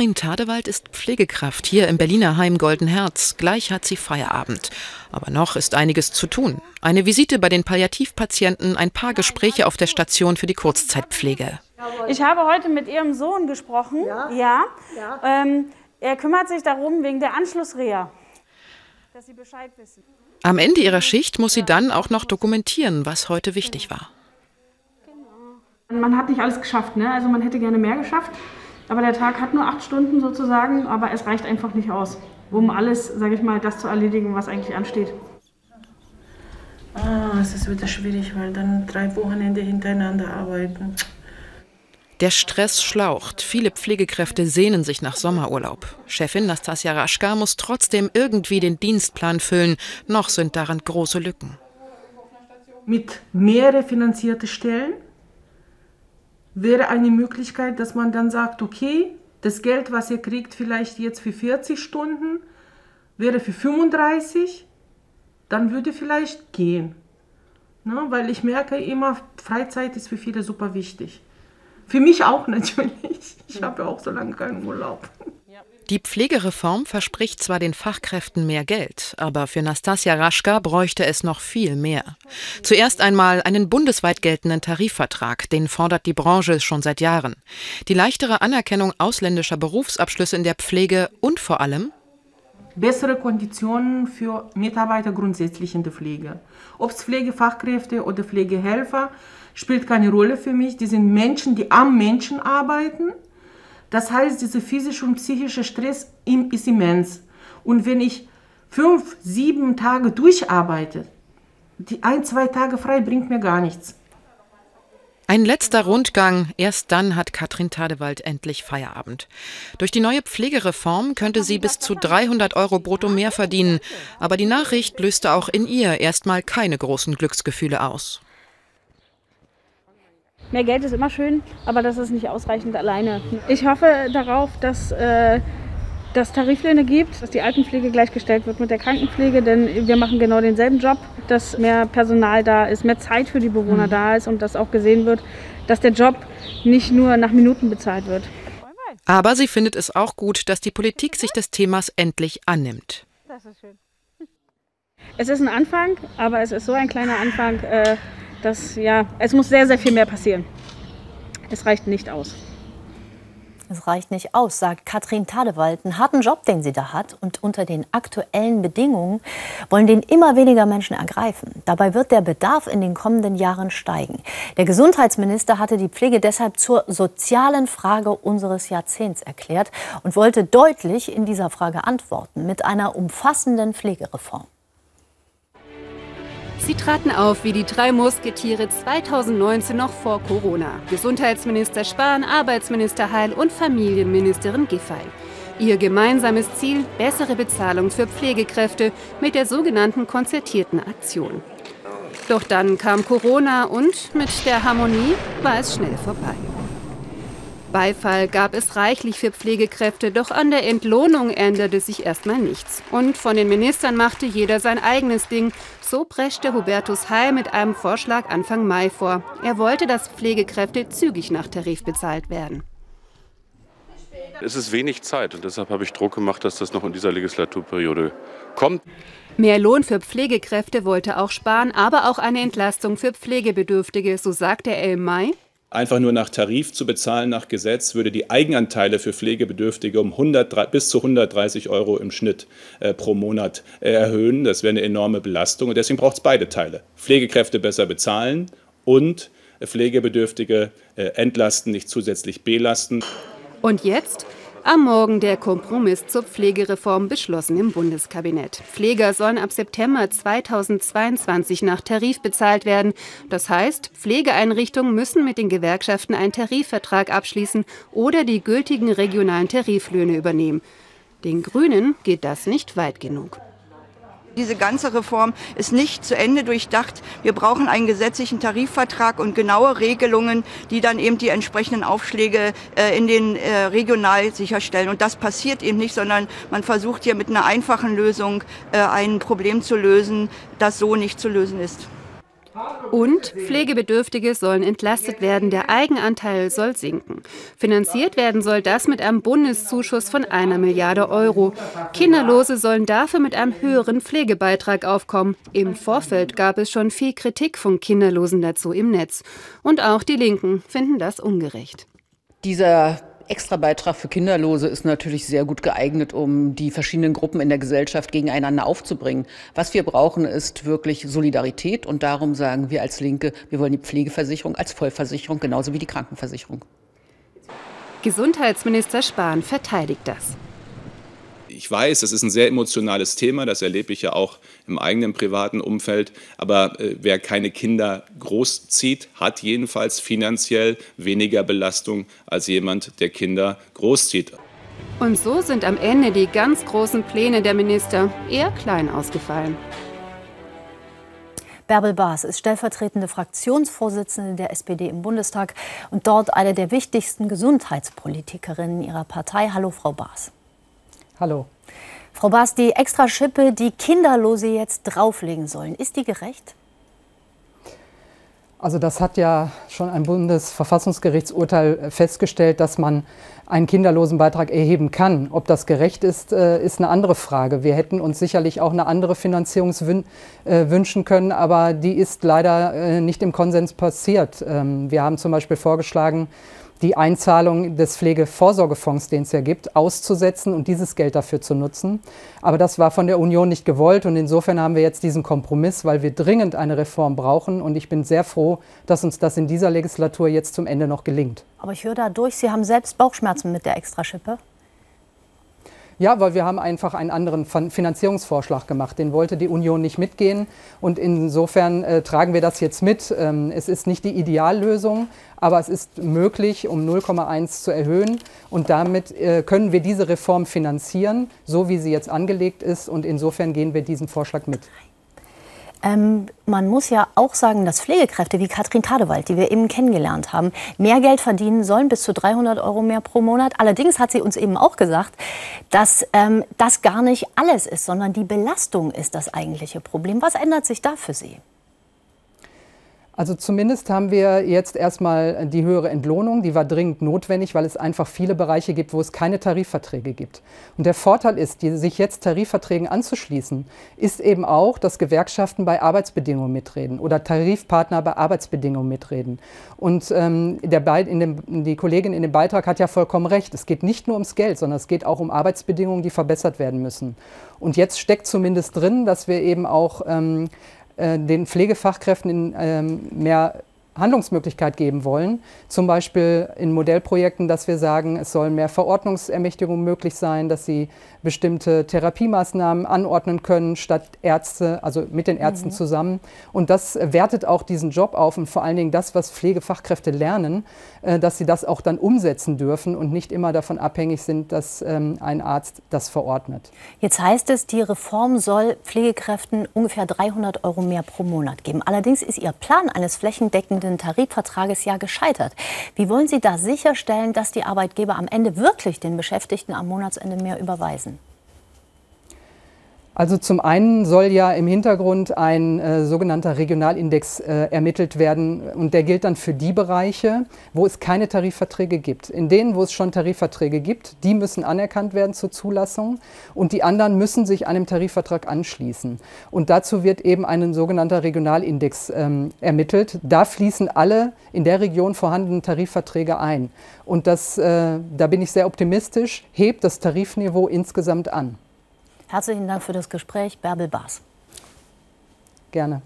Katrin Tadewald ist Pflegekraft hier im Berliner Heim Goldenherz. Gleich hat sie Feierabend. Aber noch ist einiges zu tun. Eine Visite bei den Palliativpatienten, ein paar Gespräche auf der Station für die Kurzzeitpflege. Ich habe heute mit Ihrem Sohn gesprochen. Ja. ja. ja. Ähm, er kümmert sich darum wegen der Anschlussreha, dass Sie Bescheid wissen. Am Ende ihrer Schicht muss sie dann auch noch dokumentieren, was heute wichtig war. Man hat nicht alles geschafft, ne? also man hätte gerne mehr geschafft, aber der Tag hat nur acht Stunden sozusagen, aber es reicht einfach nicht aus, um alles, sage ich mal, das zu erledigen, was eigentlich ansteht. Ah, es ist wieder schwierig, weil dann drei Wochenende hintereinander arbeiten. Der Stress schlaucht. Viele Pflegekräfte sehnen sich nach Sommerurlaub. Chefin Nastasia Raschka muss trotzdem irgendwie den Dienstplan füllen. Noch sind daran große Lücken. Mit mehrere finanzierte Stellen wäre eine Möglichkeit, dass man dann sagt, okay, das Geld, was ihr kriegt, vielleicht jetzt für 40 Stunden, wäre für 35, dann würde vielleicht gehen. Ne? Weil ich merke immer, Freizeit ist für viele super wichtig. Für mich auch natürlich. Ich habe ja auch so lange keinen Urlaub. Die Pflegereform verspricht zwar den Fachkräften mehr Geld, aber für Nastasia Raschka bräuchte es noch viel mehr. Zuerst einmal einen bundesweit geltenden Tarifvertrag, den fordert die Branche schon seit Jahren. Die leichtere Anerkennung ausländischer Berufsabschlüsse in der Pflege und vor allem bessere Konditionen für Mitarbeiter grundsätzlich in der Pflege. Ob es Pflegefachkräfte oder Pflegehelfer spielt keine Rolle für mich. Die sind Menschen, die am Menschen arbeiten das heißt, dieser physische und psychische Stress ist immens. Und wenn ich fünf, sieben Tage durcharbeite, die ein, zwei Tage frei bringt mir gar nichts. Ein letzter Rundgang, erst dann hat Katrin Tadewald endlich Feierabend. Durch die neue Pflegereform könnte sie bis zu 300 Euro brutto mehr verdienen, aber die Nachricht löste auch in ihr erstmal keine großen Glücksgefühle aus. Mehr Geld ist immer schön, aber das ist nicht ausreichend alleine. Ich hoffe darauf, dass äh, dass Tariflöhne gibt, dass die Altenpflege gleichgestellt wird mit der Krankenpflege, denn wir machen genau denselben Job, dass mehr Personal da ist, mehr Zeit für die Bewohner mhm. da ist und dass auch gesehen wird, dass der Job nicht nur nach Minuten bezahlt wird. Aber sie findet es auch gut, dass die Politik sich des Themas endlich annimmt. Das ist schön. Es ist ein Anfang, aber es ist so ein kleiner Anfang, äh, das, ja, es muss sehr, sehr viel mehr passieren. Es reicht nicht aus. Es reicht nicht aus, sagt Katrin Tadewald. Einen harten Job, den sie da hat. Und unter den aktuellen Bedingungen wollen den immer weniger Menschen ergreifen. Dabei wird der Bedarf in den kommenden Jahren steigen. Der Gesundheitsminister hatte die Pflege deshalb zur sozialen Frage unseres Jahrzehnts erklärt und wollte deutlich in dieser Frage antworten mit einer umfassenden Pflegereform. Sie traten auf wie die drei Musketiere 2019 noch vor Corona. Gesundheitsminister Spahn, Arbeitsminister Heil und Familienministerin Giffey. Ihr gemeinsames Ziel, bessere Bezahlung für Pflegekräfte mit der sogenannten konzertierten Aktion. Doch dann kam Corona und mit der Harmonie war es schnell vorbei. Beifall gab es reichlich für Pflegekräfte, doch an der Entlohnung änderte sich erstmal nichts. Und von den Ministern machte jeder sein eigenes Ding. So preschte Hubertus Heil mit einem Vorschlag Anfang Mai vor. Er wollte, dass Pflegekräfte zügig nach Tarif bezahlt werden. Es ist wenig Zeit und deshalb habe ich Druck gemacht, dass das noch in dieser Legislaturperiode kommt. Mehr Lohn für Pflegekräfte wollte auch sparen, aber auch eine Entlastung für Pflegebedürftige, so sagte er im Mai. Einfach nur nach Tarif zu bezahlen, nach Gesetz, würde die Eigenanteile für Pflegebedürftige um 100, bis zu 130 Euro im Schnitt äh, pro Monat äh, erhöhen. Das wäre eine enorme Belastung. Und deswegen braucht es beide Teile. Pflegekräfte besser bezahlen und Pflegebedürftige äh, entlasten, nicht zusätzlich belasten. Und jetzt? Am Morgen der Kompromiss zur Pflegereform beschlossen im Bundeskabinett. Pfleger sollen ab September 2022 nach Tarif bezahlt werden. Das heißt, Pflegeeinrichtungen müssen mit den Gewerkschaften einen Tarifvertrag abschließen oder die gültigen regionalen Tariflöhne übernehmen. Den Grünen geht das nicht weit genug. Diese ganze Reform ist nicht zu Ende durchdacht. Wir brauchen einen gesetzlichen Tarifvertrag und genaue Regelungen, die dann eben die entsprechenden Aufschläge äh, in den äh, regional sicherstellen. Und das passiert eben nicht, sondern man versucht hier mit einer einfachen Lösung äh, ein Problem zu lösen, das so nicht zu lösen ist. Und Pflegebedürftige sollen entlastet werden, der Eigenanteil soll sinken. Finanziert werden soll das mit einem Bundeszuschuss von einer Milliarde Euro. Kinderlose sollen dafür mit einem höheren Pflegebeitrag aufkommen. Im Vorfeld gab es schon viel Kritik von Kinderlosen dazu im Netz. Und auch die Linken finden das ungerecht. Dieser Extrabeitrag für Kinderlose ist natürlich sehr gut geeignet, um die verschiedenen Gruppen in der Gesellschaft gegeneinander aufzubringen. Was wir brauchen, ist wirklich Solidarität und darum sagen wir als Linke, wir wollen die Pflegeversicherung als Vollversicherung genauso wie die Krankenversicherung. Gesundheitsminister Spahn verteidigt das. Ich weiß, es ist ein sehr emotionales Thema, das erlebe ich ja auch im eigenen privaten Umfeld. Aber äh, wer keine Kinder großzieht, hat jedenfalls finanziell weniger Belastung als jemand, der Kinder großzieht. Und so sind am Ende die ganz großen Pläne der Minister eher klein ausgefallen. Bärbel Baas ist stellvertretende Fraktionsvorsitzende der SPD im Bundestag und dort eine der wichtigsten Gesundheitspolitikerinnen ihrer Partei. Hallo, Frau Baas. Hallo. Frau Baas, die Extraschippe, die Kinderlose jetzt drauflegen sollen, ist die gerecht? Also das hat ja schon ein Bundesverfassungsgerichtsurteil festgestellt, dass man einen Kinderlosenbeitrag erheben kann. Ob das gerecht ist, äh, ist eine andere Frage. Wir hätten uns sicherlich auch eine andere Finanzierung äh, wünschen können, aber die ist leider äh, nicht im Konsens passiert. Ähm, wir haben zum Beispiel vorgeschlagen, die Einzahlung des Pflegevorsorgefonds, den es ja gibt, auszusetzen und dieses Geld dafür zu nutzen. Aber das war von der Union nicht gewollt und insofern haben wir jetzt diesen Kompromiss, weil wir dringend eine Reform brauchen und ich bin sehr froh, dass uns das in dieser Legislatur jetzt zum Ende noch gelingt. Aber ich höre da durch, Sie haben selbst Bauchschmerzen mit der Extraschippe. Ja, weil wir haben einfach einen anderen Finanzierungsvorschlag gemacht. Den wollte die Union nicht mitgehen. Und insofern äh, tragen wir das jetzt mit. Ähm, es ist nicht die Ideallösung, aber es ist möglich, um 0,1 zu erhöhen. Und damit äh, können wir diese Reform finanzieren, so wie sie jetzt angelegt ist. Und insofern gehen wir diesen Vorschlag mit. Ähm, man muss ja auch sagen, dass Pflegekräfte wie Katrin Tadewald, die wir eben kennengelernt haben, mehr Geld verdienen sollen, bis zu 300 Euro mehr pro Monat. Allerdings hat sie uns eben auch gesagt, dass ähm, das gar nicht alles ist, sondern die Belastung ist das eigentliche Problem. Was ändert sich da für Sie? Also zumindest haben wir jetzt erstmal die höhere Entlohnung, die war dringend notwendig, weil es einfach viele Bereiche gibt, wo es keine Tarifverträge gibt. Und der Vorteil ist, die, sich jetzt Tarifverträgen anzuschließen, ist eben auch, dass Gewerkschaften bei Arbeitsbedingungen mitreden oder Tarifpartner bei Arbeitsbedingungen mitreden. Und ähm, der in dem, die Kollegin in dem Beitrag hat ja vollkommen recht. Es geht nicht nur ums Geld, sondern es geht auch um Arbeitsbedingungen, die verbessert werden müssen. Und jetzt steckt zumindest drin, dass wir eben auch ähm, äh, den Pflegefachkräften in, ähm, mehr Handlungsmöglichkeit geben wollen. Zum Beispiel in Modellprojekten, dass wir sagen, es soll mehr Verordnungsermächtigung möglich sein, dass sie bestimmte Therapiemaßnahmen anordnen können, statt Ärzte, also mit den Ärzten mhm. zusammen. Und das wertet auch diesen Job auf und vor allen Dingen das, was Pflegefachkräfte lernen, äh, dass sie das auch dann umsetzen dürfen und nicht immer davon abhängig sind, dass ähm, ein Arzt das verordnet. Jetzt heißt es, die Reform soll Pflegekräften ungefähr 300 Euro mehr pro Monat geben. Allerdings ist Ihr Plan eines flächendeckenden Tarifvertrages ja gescheitert. Wie wollen Sie da sicherstellen, dass die Arbeitgeber am Ende wirklich den Beschäftigten am Monatsende mehr überweisen? Also zum einen soll ja im Hintergrund ein äh, sogenannter Regionalindex äh, ermittelt werden und der gilt dann für die Bereiche, wo es keine Tarifverträge gibt. In denen, wo es schon Tarifverträge gibt, die müssen anerkannt werden zur Zulassung und die anderen müssen sich einem Tarifvertrag anschließen. Und dazu wird eben ein sogenannter Regionalindex ähm, ermittelt. Da fließen alle in der Region vorhandenen Tarifverträge ein. Und das, äh, da bin ich sehr optimistisch, hebt das Tarifniveau insgesamt an. Herzlichen Dank für das Gespräch, Bärbel Baas. Gerne.